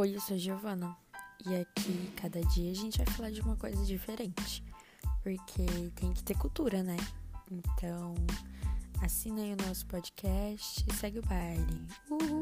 Oi, eu sou a Giovana e aqui cada dia a gente vai falar de uma coisa diferente, porque tem que ter cultura, né? Então, assina aí o nosso podcast e segue o baile. Uhul!